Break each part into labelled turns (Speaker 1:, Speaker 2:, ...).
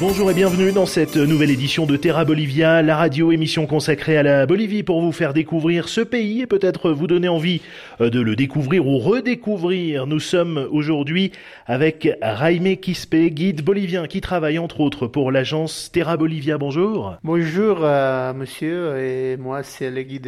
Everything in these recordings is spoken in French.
Speaker 1: Bonjour et bienvenue dans cette nouvelle édition de Terra Bolivia, la radio émission consacrée à la Bolivie pour vous faire découvrir ce pays et peut-être vous donner envie euh, de le découvrir ou redécouvrir. Nous sommes aujourd'hui avec Jaime Quispe, guide bolivien qui travaille entre autres pour l'agence Terra Bolivia. Bonjour.
Speaker 2: Bonjour euh, monsieur et moi c'est le guide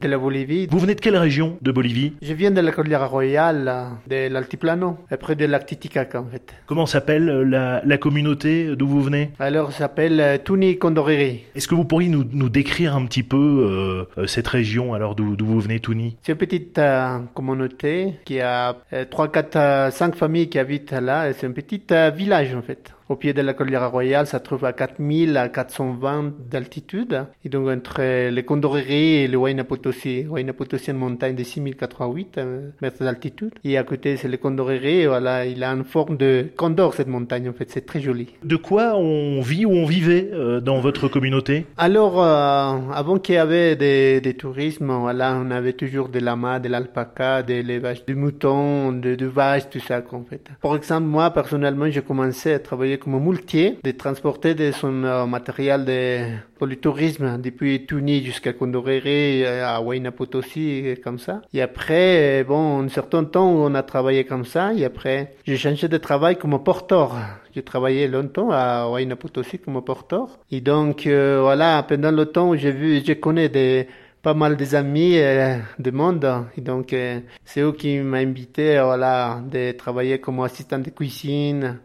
Speaker 2: de, la Bolivie.
Speaker 1: Vous venez de quelle région de Bolivie?
Speaker 2: Je viens de la Cordillère Royale, de l'Altiplano, près de lac Titicaca en fait.
Speaker 1: Comment s'appelle la, la communauté d'où vous venez?
Speaker 2: Alors, ça s'appelle euh, Tuni Condoriri.
Speaker 1: Est-ce que vous pourriez nous, nous décrire un petit peu euh, euh cette région, alors d'où vous venez, Tuni
Speaker 2: C'est une petite euh, communauté qui a euh, 3, 4, 5 familles qui habitent là. C'est un petit village en fait. Au pied de la Cordillère Royale, ça se trouve à 4000 à 420 d'altitude. Et donc, entre les Condoriri et le Huayna Potosi. Huayna une montagne de 6088 euh, mètres d'altitude. Et à côté, c'est le Condoriri. Voilà, il a une forme de condor, cette montagne, en fait. C'est très joli.
Speaker 1: De quoi on vit ou on vivait euh, dans votre communauté?
Speaker 2: Alors, euh, avant qu'il y avait des, des tourismes, voilà, on avait toujours des lamas, de l'alpaca, des l'élevage du mouton, de, de vaches, tout ça, en fait. Par exemple, moi, personnellement, j'ai commencé à travailler comme muletier, de transporter de son euh, matériel de, pour le tourisme depuis Tuni jusqu'à Condoréré, à Huayna et comme ça. Et après, bon, un certain temps, on a travaillé comme ça, et après, j'ai changé de travail comme porteur. J'ai travaillé longtemps à Huayna comme porteur. Et donc, euh, voilà, pendant le temps, j'ai vu, je connais des, pas mal des amis euh, du monde. Et donc, euh, c'est eux qui m'ont invité, voilà, de travailler comme assistant de cuisine.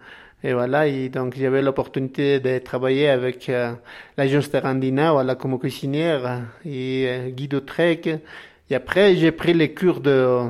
Speaker 2: Et voilà, et donc j'avais l'opportunité de travailler avec euh, l'agence Terrandina, voilà, comme cuisinière et euh, guide trek. Et après, j'ai pris les cours de euh,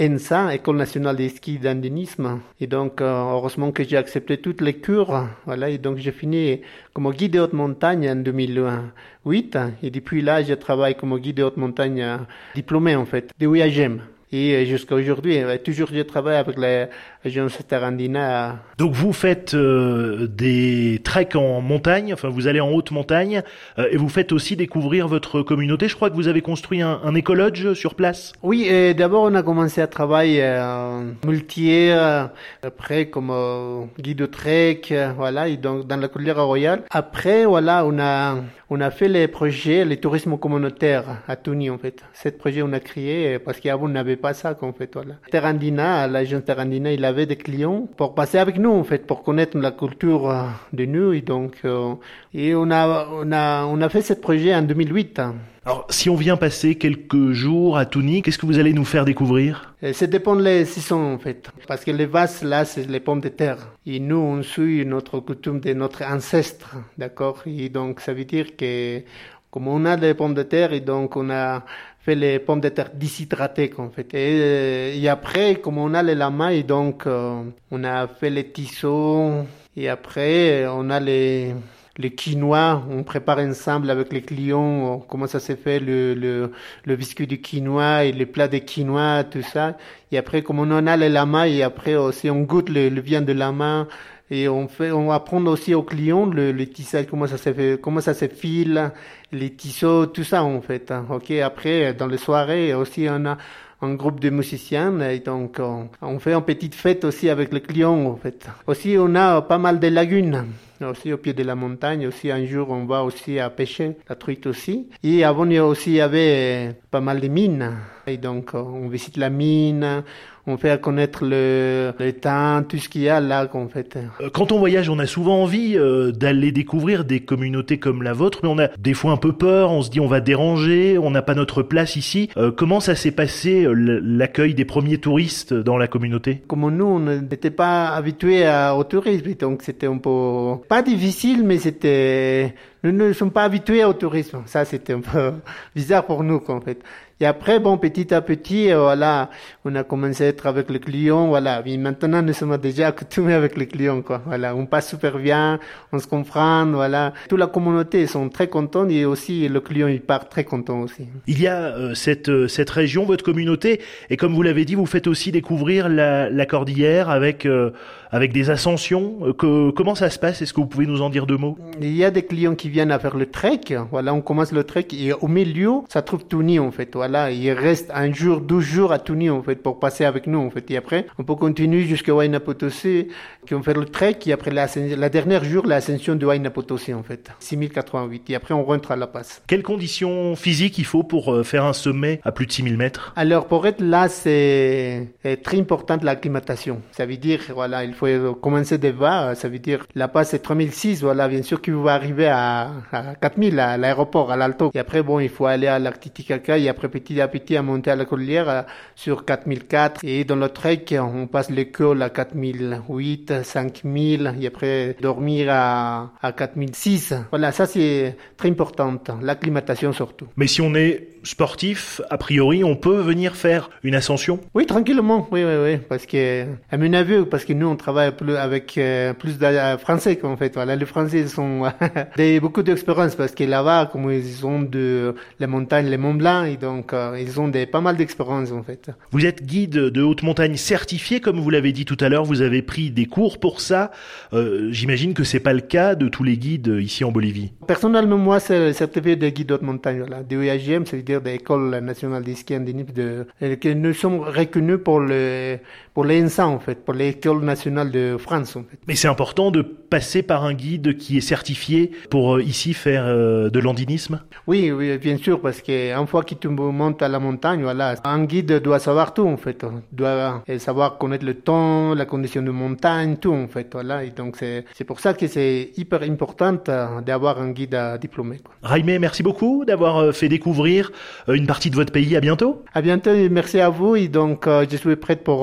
Speaker 2: ENSA, École nationale des skis d'andinisme. Et donc, euh, heureusement que j'ai accepté toutes les cours. Voilà, et donc j'ai fini comme guide de haute montagne en 2008. Et depuis là, je travaille comme guide de haute montagne euh, diplômé, en fait, de UAGM. Et euh, jusqu'à aujourd'hui, toujours je travaille avec l'agence Terrandina.
Speaker 1: Donc vous faites euh, des treks en montagne, enfin vous allez en haute montagne, euh, et vous faites aussi découvrir votre communauté. Je crois que vous avez construit un, un écolodge sur place.
Speaker 2: Oui, et d'abord on a commencé à travailler euh, multier, euh, après comme euh, guide de trek, euh, voilà, et donc dans la Cordillère Royale. Après, voilà, on a on a fait les projets, le tourisme communautaire à Tuni en fait. Ce projet on a créé parce qu'avant on n'avait pas ça en fait, voilà. Terrandina, l'agence Terrandina, il avait des clients pour passer avec nous en fait, pour connaître la culture euh, de nous et donc euh, et on a on a on a fait ce projet en 2008. hein.
Speaker 1: Alors si on vient passer quelques jours à Touni, qu'est-ce que vous allez nous faire découvrir?
Speaker 2: Euh, Ça dépend des saisons en fait. Parce que les vases là, c'est les pommes de terre. Et nous, on suit notre coutume de notre ancêtre. D'accord? Et donc, ça veut dire que comme on a des pommes de terre, et donc on a fait les pommes de terre déshydratées en fait. Et, euh, et après, comme on a les lamas, et donc euh, on a fait les tisseaux. Et après, on a les le quinoa, on prépare ensemble avec les clients comment ça s'est fait le, le, le biscuit du quinoa et les plats de quinoa, tout ça. Et après, comme on en a les lamas, et après aussi on goûte le, le viande de lama et on fait, on apprend aussi aux clients le, le tissage, comment ça se fait, comment ça se file, les tisseaux, tout ça en fait. hein. Ok, après dans les soirées aussi on a un groupe de musiciens et donc on, fait une petite fête aussi avec les clients en fait. Aussi on a pas mal de lagunes aussi au pied de la montagne. Aussi un jour on va aussi à pêcher la truite aussi. Et avant il y a aussi il y avait pas mal de mines et donc on visite la mine. On fait connaître le, le temps, tout ce qu'il y a là qu'on fait.
Speaker 1: Euh, Quand on voyage, on a souvent envie euh, d'aller découvrir des communautés comme la vôtre, mais on a des fois un peu peur, on se dit on va déranger, on n'a pas notre place ici. Euh, comment ça s'est passé euh, l'accueil des premiers touristes dans la communauté?
Speaker 2: Comme nous, on n'était pas habitués au tourisme, donc c'était un peu pas difficile, mais c'était nous ne sommes pas habitués au tourisme. Ça, c'était un peu bizarre pour nous, en fait. Et après, bon, petit à petit, euh, voilà, on a commencé à être avec les clients, voilà. Et maintenant, nous sommes déjà accoutumés avec les clients, quoi. Voilà, on passe super bien, on se comprend, voilà. Toute la communauté, ils sont très contents et aussi le client, il part très content aussi.
Speaker 1: Il y a euh, cette, euh, cette région, votre communauté, et comme vous l'avez dit, vous faites aussi découvrir la, la cordillère avec, euh, avec des ascensions. Euh, que- comment ça se passe? Est-ce que vous pouvez nous en dire deux mots?
Speaker 2: Il y a des clients qui viennent à faire le trek, voilà, on commence le trek et au milieu, ça trouve Tuni en fait. Voilà, il reste un jour, deux jours à Tuni en fait pour passer avec nous en fait. Et après, on peut continuer jusqu'à Huayna Potosi, qui vont faire le trek et après la, la dernière jour, l'ascension de Huayna Potosi en fait, 6088. Et après, on rentre à La Paz.
Speaker 1: Quelles conditions physiques il faut pour euh, faire un sommet à plus de 6000 mètres?
Speaker 2: Alors pour être là, c'est très important l'acclimatation. Ça veut dire, voilà, il faut commencer de bas. Ça veut dire La Paz c'est 3006, voilà, bien sûr qu'il va arriver à, à 4000 à l'aéroport, à l'Alto. Et après, bon, il faut aller à l'Artiticaca et après petit à petit à monter à la cordillère sur 4004. Et dans le trek, on passe l'école à 4008, 5000 et après dormir à, à 4006. Voilà, ça c'est très important, l'acclimatation surtout.
Speaker 1: Mais si on est sportif, a priori, on peut venir faire une ascension?
Speaker 2: Oui, tranquillement, oui, oui, oui, parce que, à mon avis, parce que nous, on travaille plus avec euh, plus de Français, qu'en fait, voilà, les Français sont des, beaucoup d'expérience, parce que là-bas, comme ils ont de la montagne, les Mont Blanc, et donc, euh, ils ont des, pas mal d'expérience, en fait.
Speaker 1: Vous êtes guide de haute montagne certifié, comme vous l'avez dit tout à l'heure, vous avez pris des cours pour ça. Euh, J'imagine que c'est pas le cas de tous les guides ici en Bolivie.
Speaker 2: Personnellement, moi, c'est certifié de guide de haute montagne, voilà, de EAGM, ça veut dire de l'École nationale des ski de, que nous sommes reconnus pour le, pour l'ENSA, en fait, pour l'École nationale de France, en fait.
Speaker 1: Mais c'est important de passer par un guide qui est certifié pour euh, ici faire euh, de l'andinisme?
Speaker 2: Oui, oui, bien sûr, parce qu'une fois que tu montes à la montagne, voilà, un guide doit savoir tout, en fait. Doit savoir connaître le temps, la condition de montagne, tout, en fait, voilà. Et donc, c'est, pour ça que c'est hyper important euh, d'avoir un guide diplômé.
Speaker 1: Raimé, merci beaucoup d'avoir fait découvrir une partie de votre pays. À bientôt.
Speaker 2: À bientôt et merci à vous. Et donc, je suis prête pour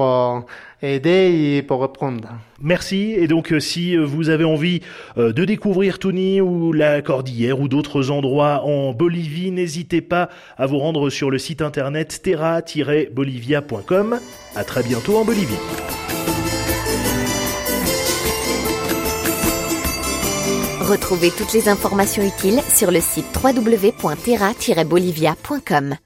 Speaker 2: aider et pour reprendre.
Speaker 1: Merci. Et donc, euh, si euh, vous avez envie euh, de découvrir Tuni ou la Cordillère ou d'autres endroits en Bolivie, n'hésitez pas à vous rendre sur le site internet terra-bolivia.com. À très bientôt en Bolivie.
Speaker 3: Retrouvez toutes les informations utiles sur le site www.terra-bolivia.com.